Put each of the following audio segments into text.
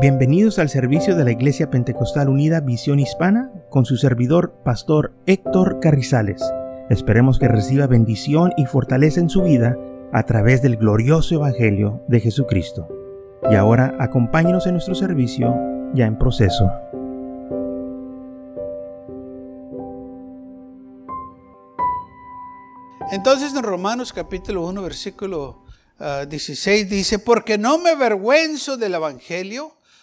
Bienvenidos al servicio de la Iglesia Pentecostal Unida Visión Hispana con su servidor, Pastor Héctor Carrizales. Esperemos que reciba bendición y fortaleza en su vida a través del glorioso Evangelio de Jesucristo. Y ahora acompáñenos en nuestro servicio ya en proceso. Entonces en Romanos capítulo 1 versículo 16 ah, dice, porque no me avergüenzo del Evangelio,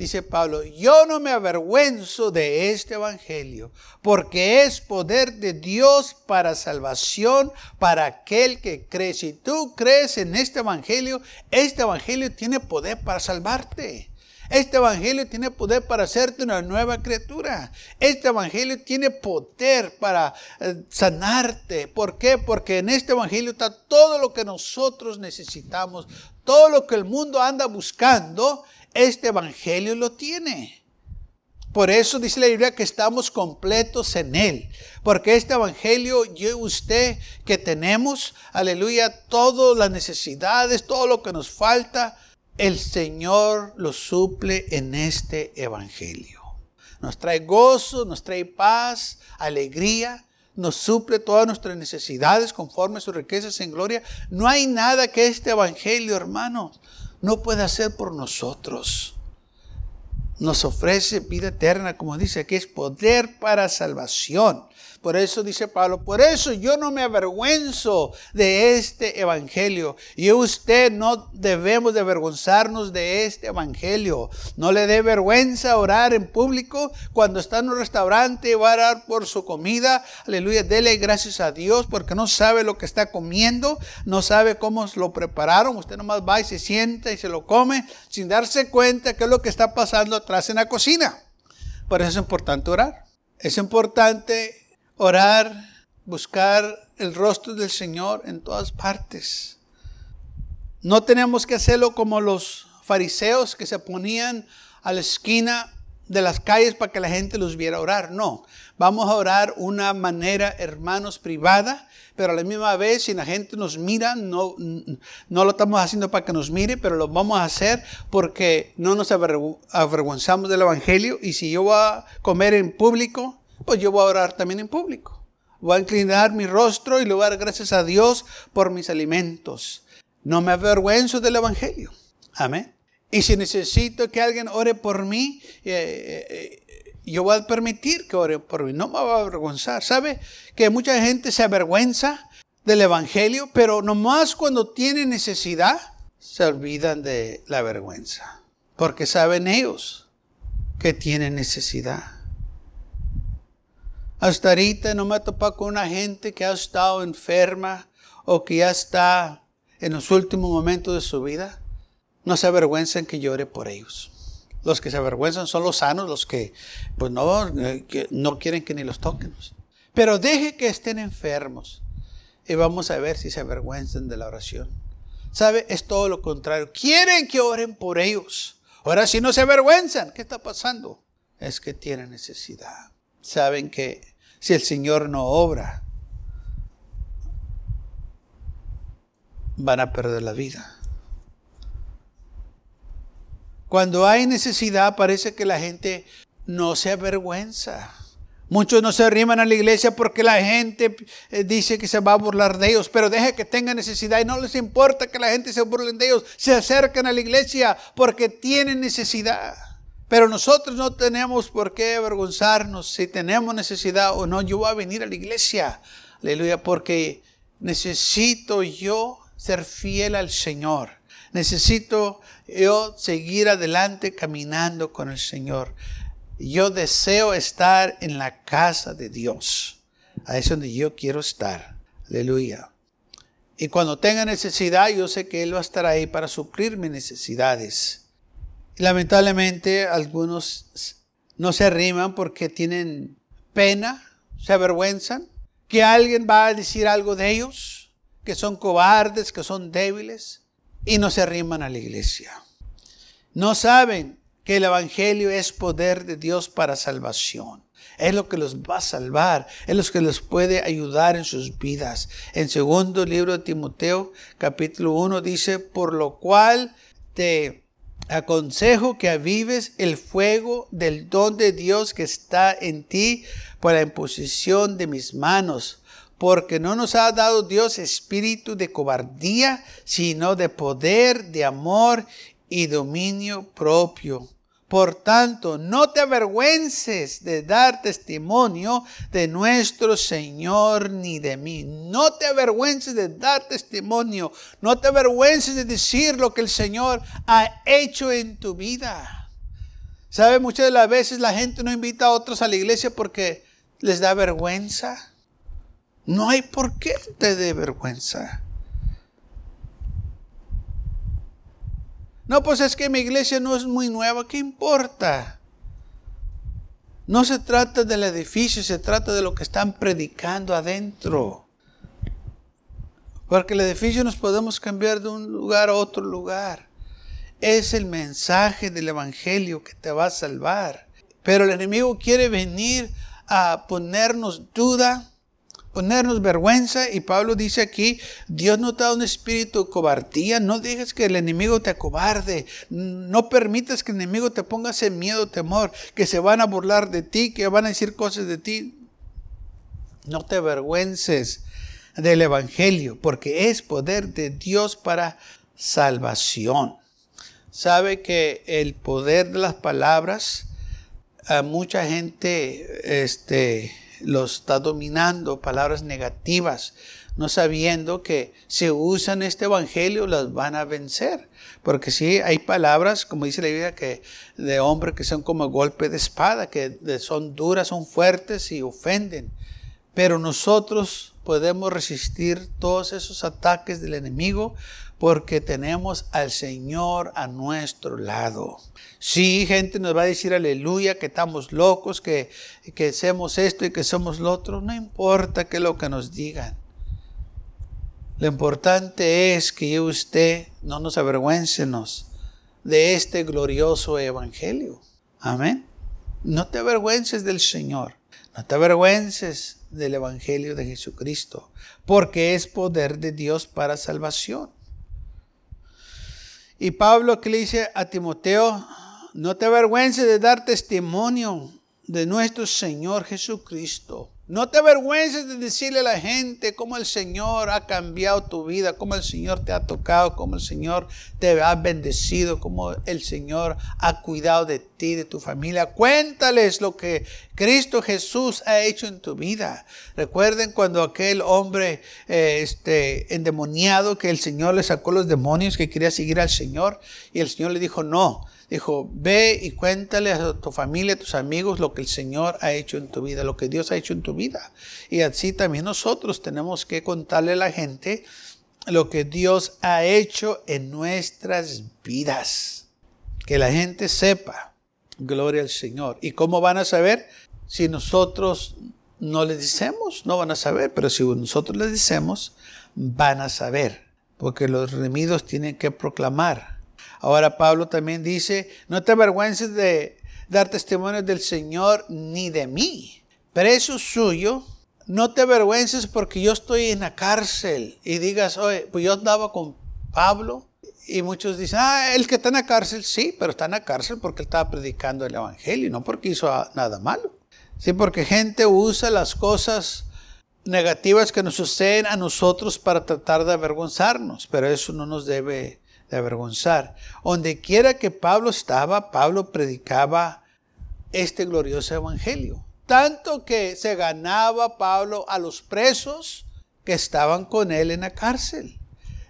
dice Pablo, yo no me avergüenzo de este Evangelio, porque es poder de Dios para salvación para aquel que cree. Si tú crees en este Evangelio, este Evangelio tiene poder para salvarte. Este Evangelio tiene poder para hacerte una nueva criatura. Este Evangelio tiene poder para eh, sanarte. ¿Por qué? Porque en este Evangelio está todo lo que nosotros necesitamos, todo lo que el mundo anda buscando este Evangelio lo tiene. Por eso dice la Biblia que estamos completos en Él. Porque este Evangelio, yo y usted que tenemos, aleluya, todas las necesidades, todo lo que nos falta, el Señor lo suple en este Evangelio. Nos trae gozo, nos trae paz, alegría, nos suple todas nuestras necesidades conforme a sus riquezas en gloria. No hay nada que este Evangelio, hermanos, no puede hacer por nosotros. Nos ofrece vida eterna, como dice aquí, es poder para salvación. Por eso dice Pablo, por eso yo no me avergüenzo de este evangelio. Y usted no debemos de avergonzarnos de este evangelio. No le dé vergüenza orar en público cuando está en un restaurante, va a orar por su comida. Aleluya, dele gracias a Dios porque no sabe lo que está comiendo, no sabe cómo lo prepararon. Usted nomás va y se sienta y se lo come sin darse cuenta qué es lo que está pasando en la cocina. Por eso es importante orar. Es importante orar, buscar el rostro del Señor en todas partes. No tenemos que hacerlo como los fariseos que se ponían a la esquina de las calles para que la gente los viera orar. No, vamos a orar una manera, hermanos, privada, pero a la misma vez, si la gente nos mira, no, no lo estamos haciendo para que nos mire, pero lo vamos a hacer porque no nos avergonzamos del Evangelio. Y si yo voy a comer en público, pues yo voy a orar también en público. Voy a inclinar mi rostro y le voy a dar gracias a Dios por mis alimentos. No me avergüenzo del Evangelio. Amén. Y si necesito que alguien ore por mí, eh, eh, yo voy a permitir que ore por mí. No me va a avergonzar. ¿Sabe que mucha gente se avergüenza del Evangelio, pero nomás cuando tiene necesidad, se olvidan de la vergüenza. Porque saben ellos que tienen necesidad. Hasta ahorita no me ha topado con una gente que ha estado enferma o que ya está en los últimos momentos de su vida. No se avergüenzan que llore por ellos. Los que se avergüenzan son los sanos, los que pues no, eh, no quieren que ni los toquen. Pero deje que estén enfermos y vamos a ver si se avergüenzan de la oración. ¿Sabe? Es todo lo contrario. Quieren que oren por ellos. Ahora si no se avergüenzan, ¿qué está pasando? Es que tienen necesidad. Saben que si el Señor no obra, van a perder la vida. Cuando hay necesidad parece que la gente no se avergüenza. Muchos no se arriman a la iglesia porque la gente eh, dice que se va a burlar de ellos, pero deje que tengan necesidad y no les importa que la gente se burle de ellos. Se acercan a la iglesia porque tienen necesidad. Pero nosotros no tenemos por qué avergonzarnos si tenemos necesidad o no. Yo voy a venir a la iglesia, aleluya, porque necesito yo ser fiel al Señor. Necesito yo seguir adelante caminando con el Señor. Yo deseo estar en la casa de Dios. Ahí es donde yo quiero estar. Aleluya. Y cuando tenga necesidad, yo sé que Él va a estar ahí para suplir mis necesidades. Lamentablemente algunos no se arriman porque tienen pena, se avergüenzan que alguien va a decir algo de ellos, que son cobardes, que son débiles, y no se arriman a la iglesia. No saben que el Evangelio es poder de Dios para salvación. Es lo que los va a salvar, es lo que les puede ayudar en sus vidas. En segundo libro de Timoteo, capítulo 1, dice, por lo cual te aconsejo que avives el fuego del don de Dios que está en ti por la imposición de mis manos, porque no nos ha dado Dios espíritu de cobardía, sino de poder, de amor y dominio propio. Por tanto, no te avergüences de dar testimonio de nuestro Señor ni de mí. No te avergüences de dar testimonio. No te avergüences de decir lo que el Señor ha hecho en tu vida. ¿Sabe? Muchas de las veces la gente no invita a otros a la iglesia porque les da vergüenza. No hay por qué te dé vergüenza. No, pues es que mi iglesia no es muy nueva, ¿qué importa? No se trata del edificio, se trata de lo que están predicando adentro. Porque el edificio nos podemos cambiar de un lugar a otro lugar. Es el mensaje del Evangelio que te va a salvar. Pero el enemigo quiere venir a ponernos duda, ponernos vergüenza. Y Pablo dice aquí, Dios no te da un espíritu de cobardía, no dejes que el enemigo te acobarde, no permitas que el enemigo te ponga ese miedo, temor, que se van a burlar de ti, que van a decir cosas de ti. No te avergüences del Evangelio, porque es poder de Dios para salvación. Sabe que el poder de las palabras, a mucha gente, este, los está dominando, palabras negativas, no sabiendo que si usan este evangelio las van a vencer. Porque sí, hay palabras, como dice la Biblia, que de hombres que son como golpe de espada, que son duras, son fuertes y ofenden. Pero nosotros podemos resistir todos esos ataques del enemigo porque tenemos al Señor a nuestro lado. Sí, gente nos va a decir aleluya, que estamos locos, que, que hacemos esto y que somos lo otro. No importa qué lo que nos digan. Lo importante es que yo usted no nos avergüencenos de este glorioso evangelio. Amén. No te avergüences del Señor. No te avergüences del evangelio de Jesucristo, porque es poder de Dios para salvación. Y Pablo que le dice a Timoteo, no te avergüences de dar testimonio de nuestro Señor Jesucristo. No te avergüences de decirle a la gente cómo el Señor ha cambiado tu vida, cómo el Señor te ha tocado, cómo el Señor te ha bendecido, cómo el Señor ha cuidado de ti, de tu familia. Cuéntales lo que Cristo Jesús ha hecho en tu vida. Recuerden cuando aquel hombre eh, este, endemoniado que el Señor le sacó los demonios que quería seguir al Señor y el Señor le dijo, no, Dijo, ve y cuéntale a tu familia, a tus amigos lo que el Señor ha hecho en tu vida, lo que Dios ha hecho en tu vida. Y así también nosotros tenemos que contarle a la gente lo que Dios ha hecho en nuestras vidas. Que la gente sepa, gloria al Señor. ¿Y cómo van a saber? Si nosotros no les decimos, no van a saber, pero si nosotros les decimos, van a saber. Porque los remidos tienen que proclamar Ahora Pablo también dice, no te avergüences de dar testimonio del Señor ni de mí. Preso suyo, no te avergüences porque yo estoy en la cárcel y digas, oye, pues yo andaba con Pablo y muchos dicen, ah, el que está en la cárcel, sí, pero está en la cárcel porque él estaba predicando el Evangelio, no porque hizo nada malo. Sí, porque gente usa las cosas negativas que nos suceden a nosotros para tratar de avergonzarnos, pero eso no nos debe de avergonzar. Donde quiera que Pablo estaba, Pablo predicaba este glorioso evangelio. Tanto que se ganaba Pablo a los presos que estaban con él en la cárcel.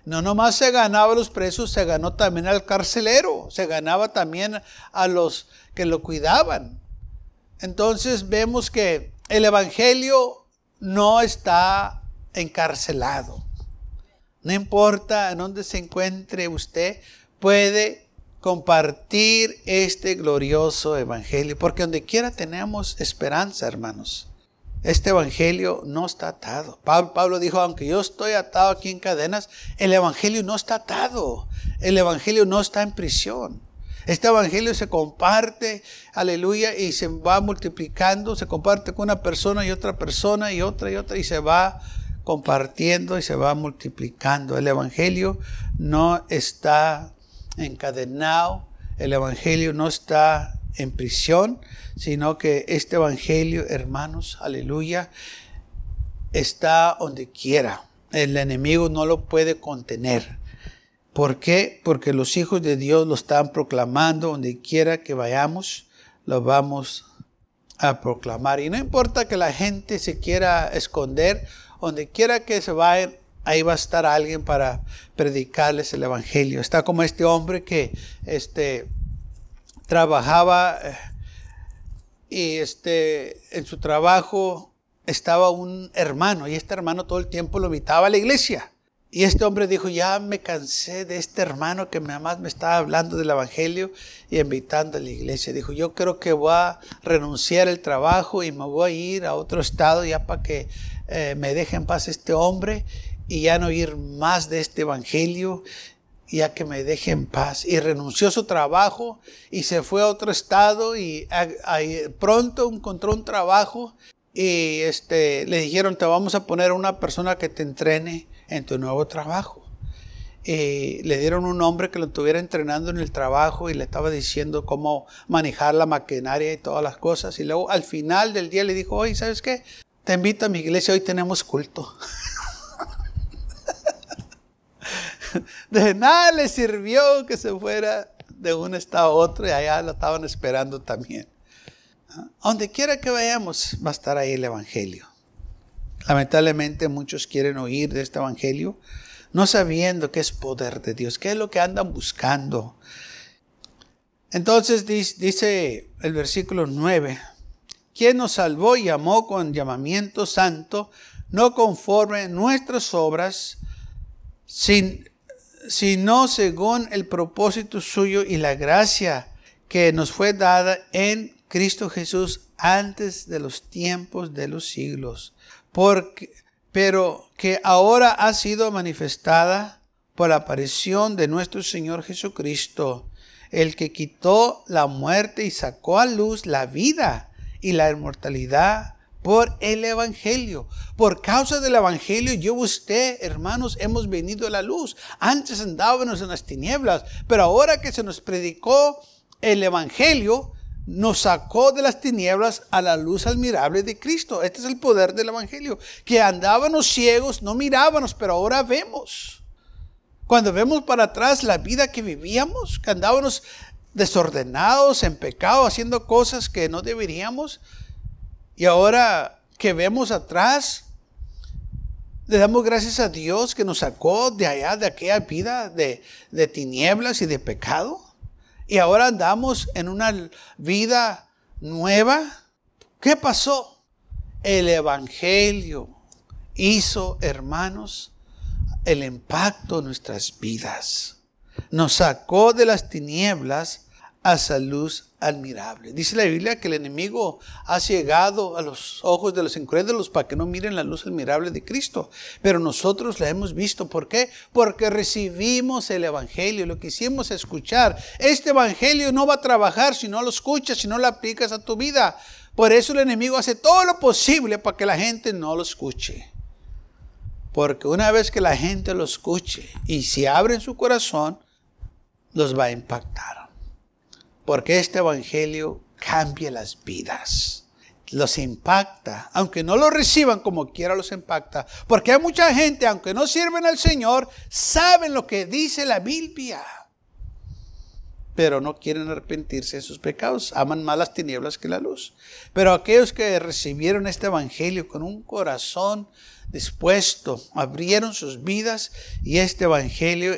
No nomás se ganaba a los presos, se ganó también al carcelero, se ganaba también a los que lo cuidaban. Entonces vemos que el Evangelio no está encarcelado. No importa en dónde se encuentre usted, puede compartir este glorioso evangelio, porque donde quiera tenemos esperanza, hermanos. Este evangelio no está atado. Pablo, dijo, aunque yo estoy atado aquí en cadenas, el evangelio no está atado. El evangelio no está en prisión. Este evangelio se comparte, aleluya, y se va multiplicando, se comparte con una persona y otra persona y otra y otra, y se va compartiendo y se va multiplicando. El evangelio no está encadenado, el evangelio no está en prisión, sino que este Evangelio, hermanos, aleluya, está donde quiera. El enemigo no lo puede contener. ¿Por qué? Porque los hijos de Dios lo están proclamando donde quiera que vayamos, lo vamos a proclamar. Y no importa que la gente se quiera esconder, donde quiera que se vayan, ahí va a estar alguien para predicarles el evangelio. Está como este hombre que este trabajaba eh, y este, en su trabajo estaba un hermano y este hermano todo el tiempo lo invitaba a la iglesia. Y este hombre dijo, ya me cansé de este hermano que más me estaba hablando del Evangelio y invitando a la iglesia. Dijo, yo creo que voy a renunciar al trabajo y me voy a ir a otro estado ya para que eh, me deje en paz este hombre y ya no oír más de este Evangelio ya que me deje en paz. Y renunció a su trabajo y se fue a otro estado y pronto encontró un trabajo y este, le dijeron, te vamos a poner una persona que te entrene en tu nuevo trabajo. Y le dieron un hombre que lo estuviera entrenando en el trabajo y le estaba diciendo cómo manejar la maquinaria y todas las cosas. Y luego al final del día le dijo, oye, ¿sabes qué? Te invito a mi iglesia, hoy tenemos culto. de nada le sirvió que se fuera de un estado a otro y allá lo estaban esperando también. Donde quiera que vayamos va a estar ahí el Evangelio. Lamentablemente muchos quieren oír de este Evangelio no sabiendo que es poder de Dios, qué es lo que andan buscando. Entonces dice el versículo 9, quien nos salvó y llamó con llamamiento santo, no conforme nuestras obras, sin, sino según el propósito suyo y la gracia que nos fue dada en Cristo Jesús antes de los tiempos de los siglos, pero que ahora ha sido manifestada por la aparición de nuestro Señor Jesucristo, el que quitó la muerte y sacó a luz la vida y la inmortalidad por el Evangelio. Por causa del Evangelio, yo y usted, hermanos, hemos venido a la luz. Antes andábamos en las tinieblas, pero ahora que se nos predicó el Evangelio, nos sacó de las tinieblas a la luz admirable de Cristo. Este es el poder del Evangelio. Que andábamos ciegos, no mirábamos, pero ahora vemos. Cuando vemos para atrás la vida que vivíamos, que andábamos desordenados, en pecado, haciendo cosas que no deberíamos, y ahora que vemos atrás, le damos gracias a Dios que nos sacó de allá, de aquella vida de, tinieblas y de pecado. Y ahora andamos en una vida nueva. ¿Qué pasó? El Evangelio hizo, hermanos, el impacto en nuestras vidas. Nos sacó de las tinieblas a esa luz admirable. Dice la Biblia que el enemigo ha ciegado a los ojos de los incrédulos para que no miren la luz admirable de Cristo. Pero nosotros la hemos visto. ¿Por qué? Porque recibimos el Evangelio, lo que hicimos escuchar. Este Evangelio no va a trabajar si no lo escuchas, si no lo aplicas a tu vida. Por eso el enemigo hace todo lo posible para que la gente no lo escuche. Porque una vez que la gente lo escuche y si abren su corazón, los va a impactar porque este Evangelio cambia las vidas. Los impacta, aunque no lo reciban como quiera, los impacta. Porque hay mucha gente, aunque no sirven al Señor, saben lo que dice la Biblia. Pero no quieren arrepentirse de sus pecados. Aman más las tinieblas que la luz. Pero aquellos que recibieron este Evangelio con un corazón dispuesto, abrieron sus vidas y este Evangelio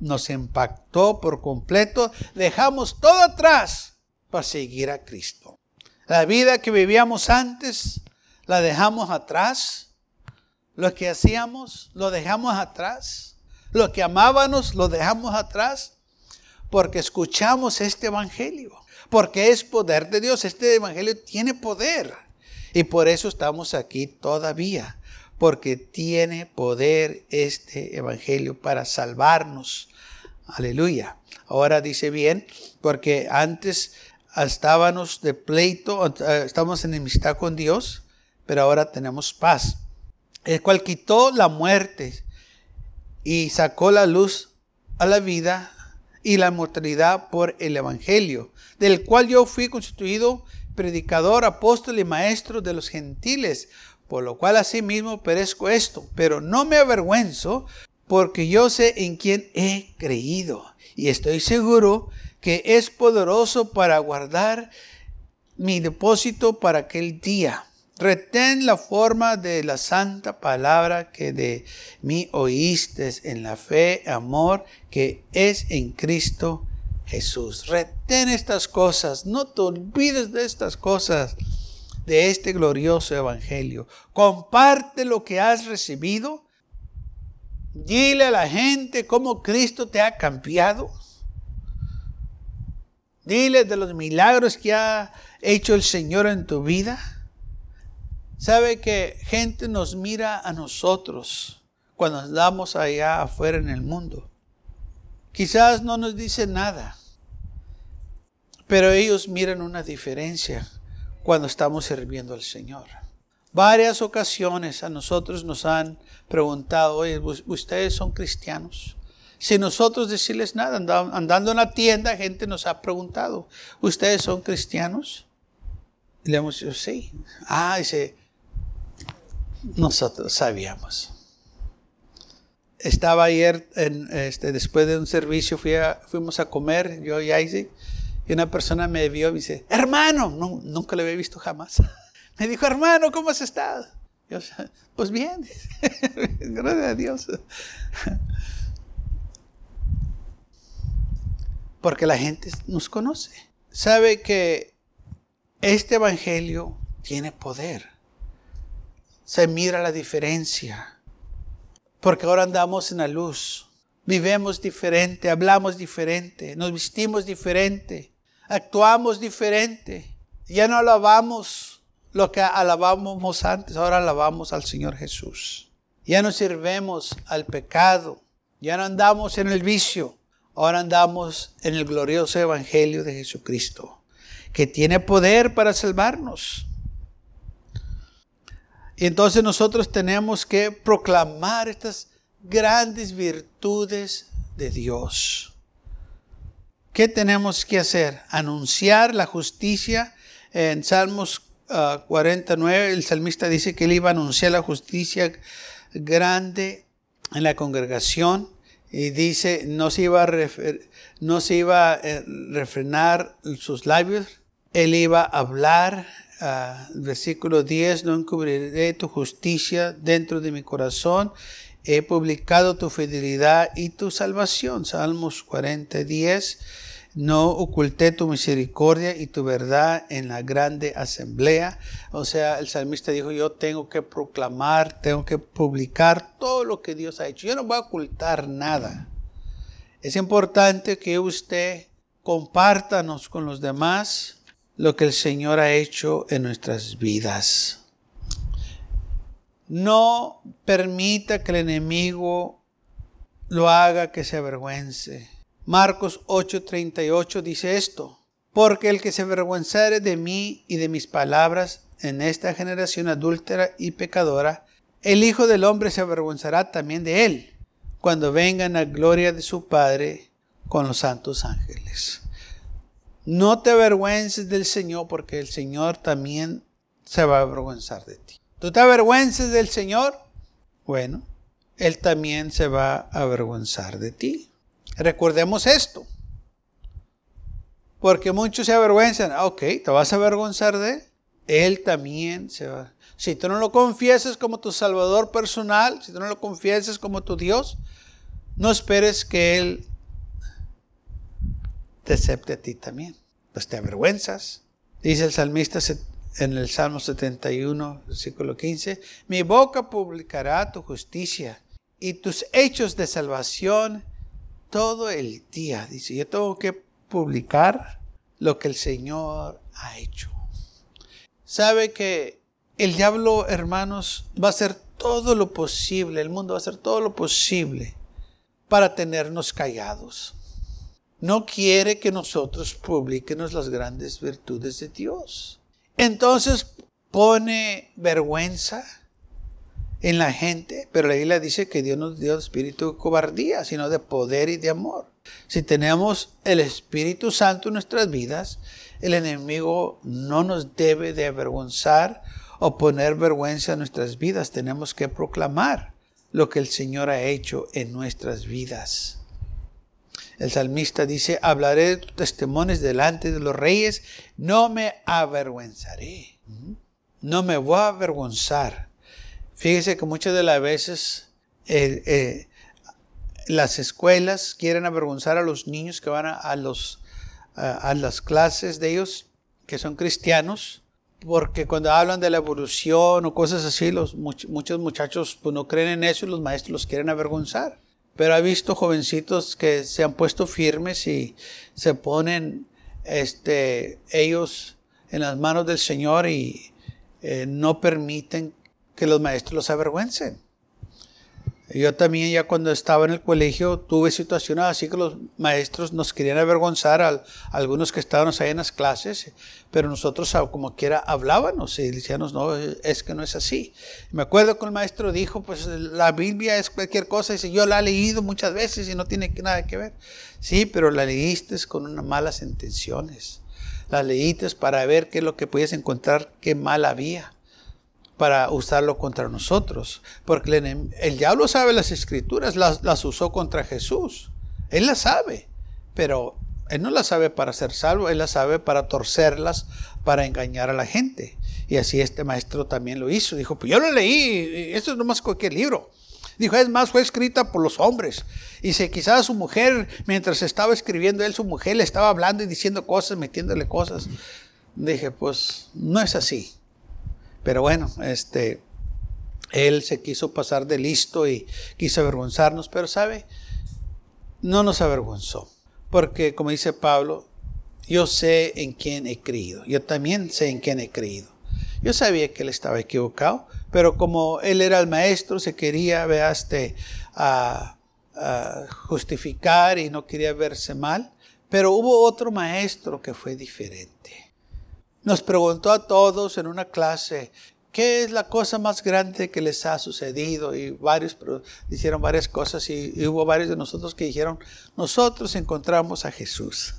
nos impactó por completo. Dejamos todo atrás para seguir a Cristo. La vida que vivíamos antes, la dejamos atrás. Lo que hacíamos, lo dejamos atrás. Lo que amábamos, lo dejamos atrás. Porque escuchamos este Evangelio. Porque es poder de Dios. Este Evangelio tiene poder. Y por eso estamos aquí todavía, porque tiene poder este Evangelio para salvarnos. Aleluya. Ahora dice bien, porque antes estábamos de pleito, eh, estábamos en enemistad con Dios, pero ahora tenemos paz. El cual quitó la muerte y sacó la luz a la vida y la mortalidad por el Evangelio, del cual yo fui constituido predicador, apóstol y maestro de los gentiles, por lo cual asimismo perezco esto, pero no me avergüenzo, porque yo sé en quién he creído, y estoy seguro que es poderoso para guardar mi depósito para aquel día. Retén la forma de la santa palabra que de mí oíste en la fe, amor que es en Cristo Jesús. Retén estas cosas, no te olvides de estas cosas, de este glorioso evangelio. Comparte lo que has recibido. Dile a la gente cómo Cristo te ha cambiado. Dile de los milagros que ha hecho el Señor en tu vida. Sabe que gente nos mira a nosotros cuando andamos allá afuera en el mundo. Quizás no nos dice nada, pero ellos miran una diferencia cuando estamos sirviendo al Señor. Varias ocasiones a nosotros nos han preguntado, oye, ¿ustedes son cristianos? Sin nosotros decirles nada, andando en la tienda, gente nos ha preguntado, ¿ustedes son cristianos? Y le hemos dicho, sí. Ah, dice, nosotros sabíamos. Estaba ayer, en, este, después de un servicio, fuimos a comer, yo y Isaac, y una persona me vio y me dice, hermano, nunca le había visto jamás. Me dijo, hermano, ¿cómo has estado? Yo, pues bien, gracias a Dios. porque la gente nos conoce. Sabe que este Evangelio tiene poder. Se mira la diferencia. Porque ahora andamos en la luz. Vivemos diferente, hablamos diferente, nos vestimos diferente, actuamos diferente. Ya no alabamos lo que alabábamos antes, ahora alabamos al Señor Jesús. Ya no sirvemos al pecado, ya no andamos en el vicio, Ahora andamos en el glorioso Evangelio de Jesucristo, que tiene poder para salvarnos. Y entonces nosotros tenemos que proclamar estas grandes virtudes de Dios. ¿Qué tenemos que hacer? Anunciar la justicia. En Salmos 49 ah, el salmista dice que él iba a anunciar la justicia grande en la congregación y dice, no se iba a, no se iba a eh, refrenar sus labios, él iba a hablar, uh, versículo 10, no encubriré tu justicia dentro de mi corazón, he publicado tu fidelidad y tu salvación, Salmos 40, 10. No oculté tu misericordia y tu verdad en la grande asamblea. O sea, el salmista dijo, yo tengo que proclamar, tengo que publicar todo lo que Dios ha hecho. Yo no voy a ocultar nada. Es importante que usted compártanos con los demás lo que el Señor ha hecho en nuestras vidas. No permita que el enemigo lo haga que se avergüence. Marcos 8:38 dice esto, porque el que se avergüenzare de mí y de mis palabras en esta generación adúltera y pecadora, el Hijo del Hombre se avergonzará también de él, cuando venga en la gloria de su Padre con los santos ángeles. No te avergüences del Señor, porque el Señor también se va a avergonzar de ti. ¿Tú te avergüences del Señor? Bueno, Él también se va a avergonzar de ti. Recordemos esto. Porque muchos se avergüenzan. Ah, ok, te vas a avergonzar de él. Él también se va. Si tú no lo confiesas como tu Salvador personal, si tú no lo confiesas como tu Dios, no esperes que Él te acepte a ti también. Pues te avergüenzas. Dice el salmista en el Salmo 71, versículo 15, mi boca publicará tu justicia y tus hechos de salvación todo el día. Dice, yo tengo que publicar lo que el Señor ha hecho. Sabe que el diablo, hermanos, va a hacer todo lo posible, el mundo va a hacer todo lo posible para tenernos callados. No quiere que nosotros publiquemos las grandes virtudes de Dios. Entonces pone vergüenza en la gente, pero la Biblia dice que Dios nos dio espíritu de cobardía, sino de poder y de amor. Si tenemos el Espíritu Santo en nuestras vidas, el enemigo no nos debe de avergonzar o poner vergüenza en nuestras vidas. Tenemos que proclamar lo que el Señor ha hecho en nuestras vidas. El salmista dice, hablaré de testimonios delante de los reyes, no me avergüenzaré. No me voy a avergonzar. Fíjese que muchas de las veces eh, eh, las escuelas quieren avergonzar a los niños que van a, a las clases de ellos, que son cristianos, porque cuando hablan de la evolución o cosas así, los, muchos muchachos pues, no creen en eso y los maestros los quieren avergonzar. Pero ha visto jovencitos que se han puesto firmes y se ponen este, ellos en las manos del Señor y eh, no permiten que los maestros los avergüencen. Yo también ya cuando estaba en el colegio tuve situaciones así que los maestros nos querían avergonzar a, algunos que estábamos ahí en las clases, pero nosotros como quiera hablábamos y decíamos, no, es que no es así. Me acuerdo que el maestro dijo, pues la Biblia es cualquier cosa, dice, yo la he leído muchas veces y no tiene nada que ver. Sí, pero la leíste con unas malas intenciones. La leíste para ver qué es lo que podías encontrar, qué mal había para usarlo contra nosotros. Porque el, diablo sabe las escrituras, las, usó contra Jesús. Él las sabe, pero él no las sabe para ser salvo, él las sabe para torcerlas, para engañar a la gente. Y así este maestro también lo hizo. Dijo, pues yo lo leí, esto es nomás cualquier libro. Dijo, es más, fue escrita por los hombres. Y si quizás su mujer, mientras estaba escribiendo él, su mujer le estaba hablando y diciendo cosas, metiéndole cosas. Dije, pues no es así. Pero bueno, este, él se quiso pasar de listo y quiso avergonzarnos, pero sabe, no nos avergonzó. Porque como dice Pablo, yo sé en quién he creído. Yo también sé en quién he creído. Yo sabía que él estaba equivocado, pero como él era el maestro, se quería, veaste, a, justificar y no quería verse mal. Pero hubo otro maestro que fue diferente nos preguntó a todos en una clase, ¿qué es la cosa más grande que les ha sucedido? Y varios hicieron varias cosas y, hubo varios de nosotros que dijeron, nosotros encontramos a Jesús.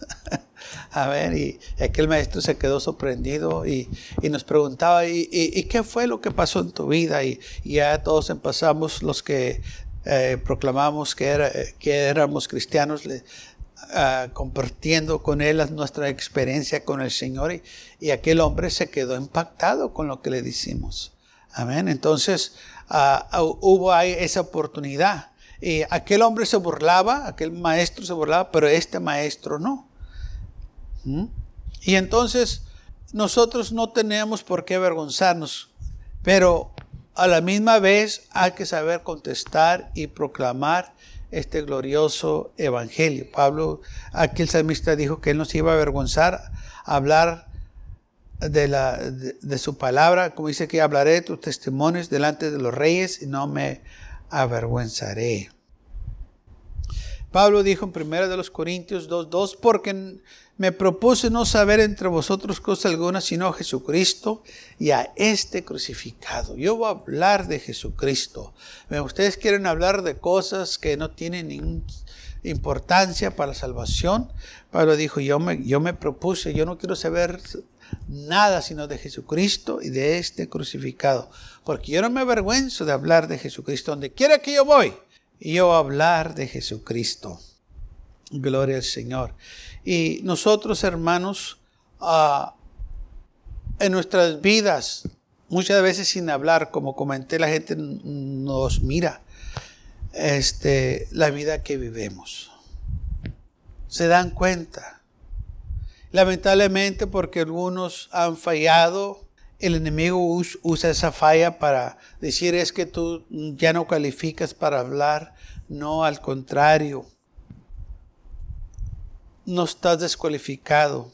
a ver, y, aquel maestro se quedó sorprendido y, nos preguntaba, ¿y, qué fue lo que pasó en tu vida? Y, ya todos empezamos los que eh, proclamamos que, era, que éramos cristianos, Ah, compartiendo con él nuestra experiencia con el Señor y, aquel hombre se quedó impactado con lo que le decimos. Amén. Entonces ah, hubo ahí esa oportunidad. Y aquel hombre se burlaba, aquel maestro se burlaba, pero este maestro no. ¿Mm? Y entonces nosotros no tenemos por qué avergonzarnos, pero a la misma vez hay que saber contestar y proclamar este glorioso evangelio. Pablo, aquí el salmista dijo que él no se iba a avergonzar a hablar de, la, de, su palabra, como dice que hablaré de tus testimonios delante de los reyes y no me avergüenzaré. Pablo dijo en 1 de los Corintios 2.2, porque me propuse no saber entre vosotros cosa alguna sino a Jesucristo y a este crucificado. Yo voy a hablar de Jesucristo. Ustedes quieren hablar de cosas que no tienen ninguna importancia para la salvación. Pablo dijo, yo me, yo me propuse, yo no quiero saber nada sino de Jesucristo y de este crucificado. Porque yo no me avergüenzo de hablar de Jesucristo. Donde quiera que yo voy, yo hablar de Jesucristo. Gloria al Señor. Y nosotros, hermanos, ah, en nuestras vidas, muchas veces sin hablar, como comenté, la gente nos mira este, la vida que vivimos. Se dan cuenta. Lamentablemente porque algunos han fallado el enemigo usa esa falla para decir es que tú ya no calificas para hablar. No, al contrario. No estás descualificado.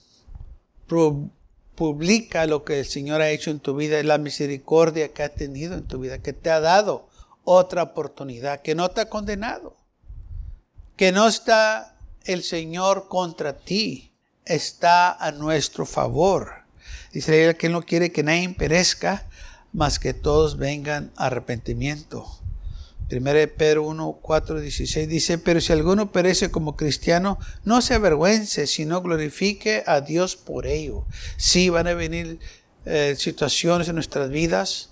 publica lo que el Señor ha hecho en tu vida, la misericordia que ha tenido en tu vida, que te ha dado otra oportunidad, que no te ha condenado, que no está el Señor contra ti, está a nuestro favor. Dice que no quiere que nadie perezca, mas que todos vengan a arrepentimiento. 1 Pedro 1, 4, 16 dice, pero si alguno perece como cristiano, no se avergüence, sino glorifique a Dios por ello. Sí, van a venir eh, situaciones en nuestras vidas,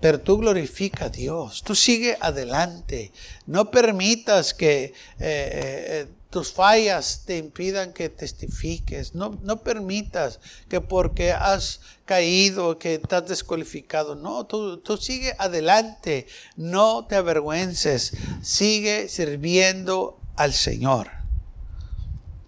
pero tú glorifica a Dios, tú sigue adelante, no permitas que eh, eh, tus fallas te impidan que testifiques. No, no permitas que porque has caído, que estás descualificado. No, tú, tú sigue adelante. No te avergüences. Sigue sirviendo al Señor.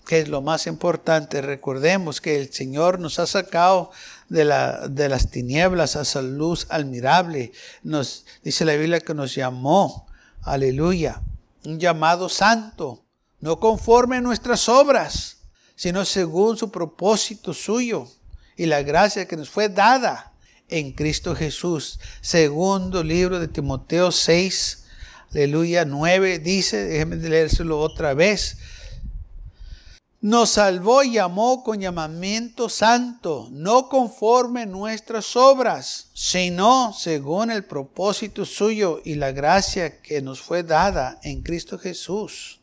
Que es lo más importante. Recordemos que el Señor nos ha sacado de, la, de las tinieblas a esa luz admirable. Nos dice la Biblia que nos llamó. Aleluya. Un llamado santo no conforme a nuestras obras, sino según su propósito suyo y la gracia que nos fue dada en Cristo Jesús. Segundo libro de Timoteo 6, aleluya, 9, dice, déjenme leérselo otra vez. Nos salvó y llamó con llamamiento santo, no conforme nuestras obras, sino según el propósito suyo y la gracia que nos fue dada en Cristo Jesús.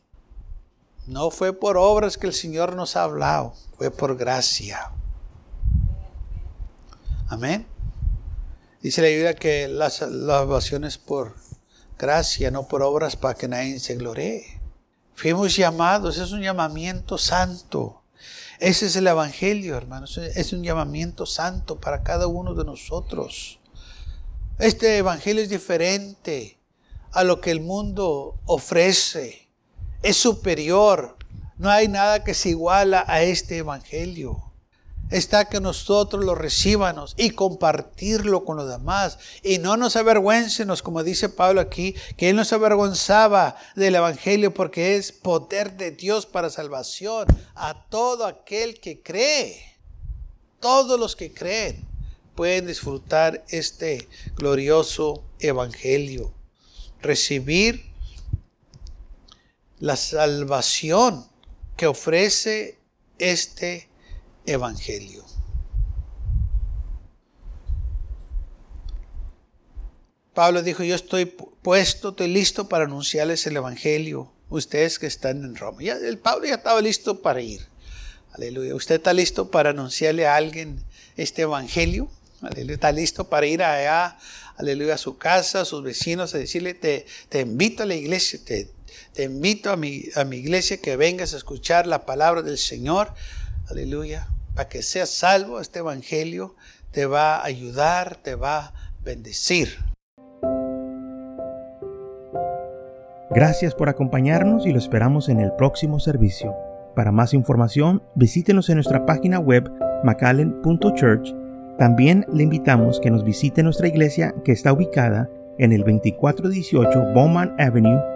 No fue por obras que el Señor nos ha hablado, fue por gracia. Amén. Dice la Biblia que la salvación es por gracia, no por obras para que nadie se gloree. Fuimos llamados, es un llamamiento santo. Ese es el Evangelio, hermanos. Es un llamamiento santo para cada uno de nosotros. Este Evangelio es diferente a lo que el mundo ofrece es superior. No hay nada que se iguala a este Evangelio. Está que nosotros lo recíbanos y compartirlo con los demás. Y no nos avergüencenos, como dice Pablo aquí, que él no se avergonzaba del Evangelio porque es poder de Dios para salvación a todo aquel que cree. Todos los que creen pueden disfrutar este glorioso Evangelio. Recibir la salvación que ofrece este Evangelio. Pablo dijo, yo estoy puesto, estoy listo para anunciarles el Evangelio, ustedes que están en Roma. Ya, el Pablo ya estaba listo para ir. Aleluya. ¿Usted está listo para anunciarle a alguien este Evangelio? Aleluya. ¿Está listo para ir allá, aleluya, a su casa, a sus vecinos, a decirle, te, te invito a la iglesia, te, te invito a mi, a mi iglesia que vengas a escuchar la palabra del Señor. Aleluya. Para que seas salvo, este Evangelio te va a ayudar, te va a bendecir. Gracias por acompañarnos y lo esperamos en el próximo servicio. Para más información, visítenos en nuestra página web macallen.church. También le invitamos que nos visite nuestra iglesia que está ubicada en el 2418 Bowman Avenue